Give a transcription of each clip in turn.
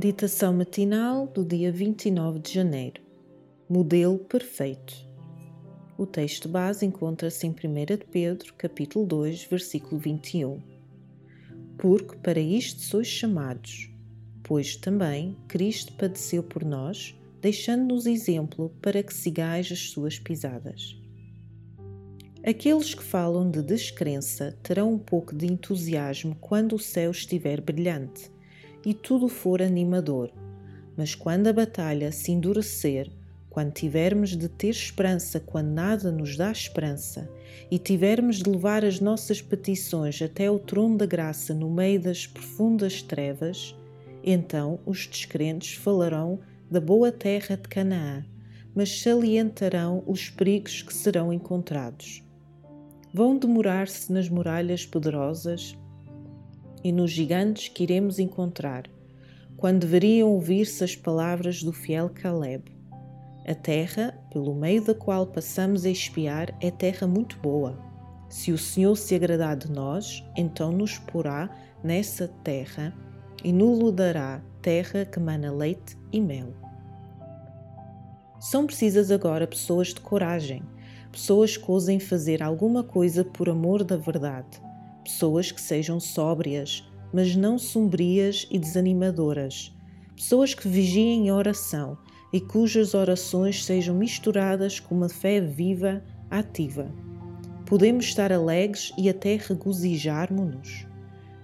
Meditação matinal do dia 29 de janeiro. Modelo perfeito. O texto base encontra-se em 1 de Pedro, capítulo 2, versículo 21. Porque para isto sois chamados, pois também Cristo padeceu por nós, deixando-nos exemplo para que sigais as suas pisadas. Aqueles que falam de descrença terão um pouco de entusiasmo quando o céu estiver brilhante e tudo for animador, mas quando a batalha se endurecer, quando tivermos de ter esperança quando nada nos dá esperança, e tivermos de levar as nossas petições até o trono da graça no meio das profundas trevas, então os descrentes falarão da boa terra de Canaã, mas salientarão os perigos que serão encontrados. Vão demorar-se nas muralhas poderosas e nos gigantes que iremos encontrar, quando deveriam ouvir-se as palavras do fiel Caleb. A terra, pelo meio da qual passamos a espiar, é terra muito boa. Se o Senhor se agradar de nós, então nos porá nessa terra e nos dará terra que mana leite e mel. São precisas agora pessoas de coragem, pessoas que ousem fazer alguma coisa por amor da verdade, pessoas que sejam sóbrias, mas não sombrias e desanimadoras, pessoas que vigiem em oração e cujas orações sejam misturadas com uma fé viva, ativa. Podemos estar alegres e até regozijarmos-nos.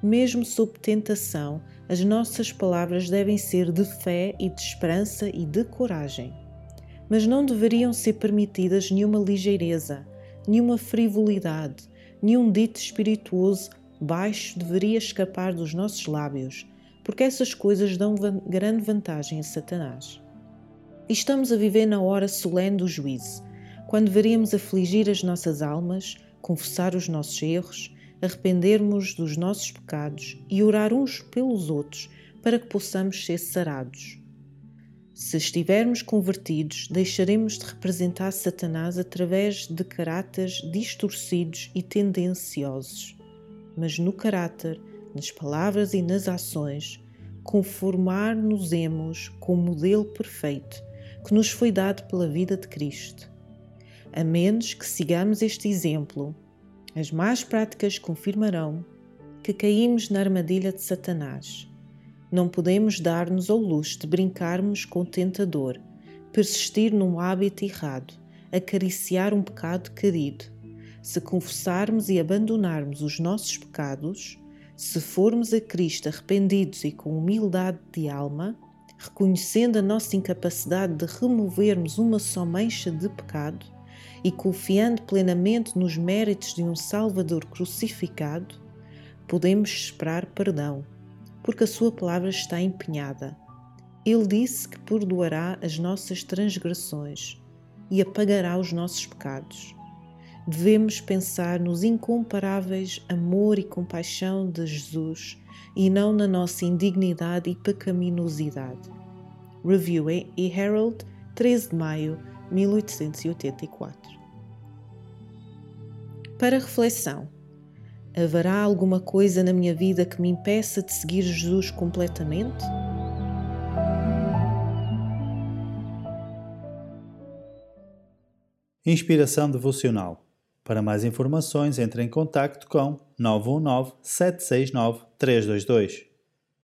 Mesmo sob tentação, as nossas palavras devem ser de fé e de esperança e de coragem. Mas não deveriam ser permitidas nenhuma ligeireza, nenhuma frivolidade, nenhum dito espirituoso baixo deveria escapar dos nossos lábios, porque essas coisas dão grande vantagem a Satanás. estamos a viver na hora solene do juízo, quando deveríamos afligir as nossas almas, confessar os nossos erros, arrependermos dos nossos pecados e orar uns pelos outros para que possamos ser sarados. Se estivermos convertidos, deixaremos de representar Satanás através de caráteres distorcidos e tendenciosos, mas no caráter, nas palavras e nas ações, conformar-nos-emos com o modelo perfeito que nos foi dado pela vida de Cristo. A menos que sigamos este exemplo, as más práticas confirmarão que caímos na armadilha de Satanás não podemos dar-nos ao luxo de brincarmos com o tentador, persistir num hábito errado, acariciar um pecado querido. Se confessarmos e abandonarmos os nossos pecados, se formos a Cristo arrependidos e com humildade de alma, reconhecendo a nossa incapacidade de removermos uma só mancha de pecado e confiando plenamente nos méritos de um Salvador crucificado, podemos esperar perdão porque a Sua palavra está empenhada. Ele disse que perdoará as nossas transgressões e apagará os nossos pecados. Devemos pensar nos incomparáveis amor e compaixão de Jesus e não na nossa indignidade e pecaminosidade. Review e Herald, 13 de maio 1884. Para reflexão, Haverá alguma coisa na minha vida que me impeça de seguir Jesus completamente? Inspiração Devocional. Para mais informações, entre em contato com 919 769 322.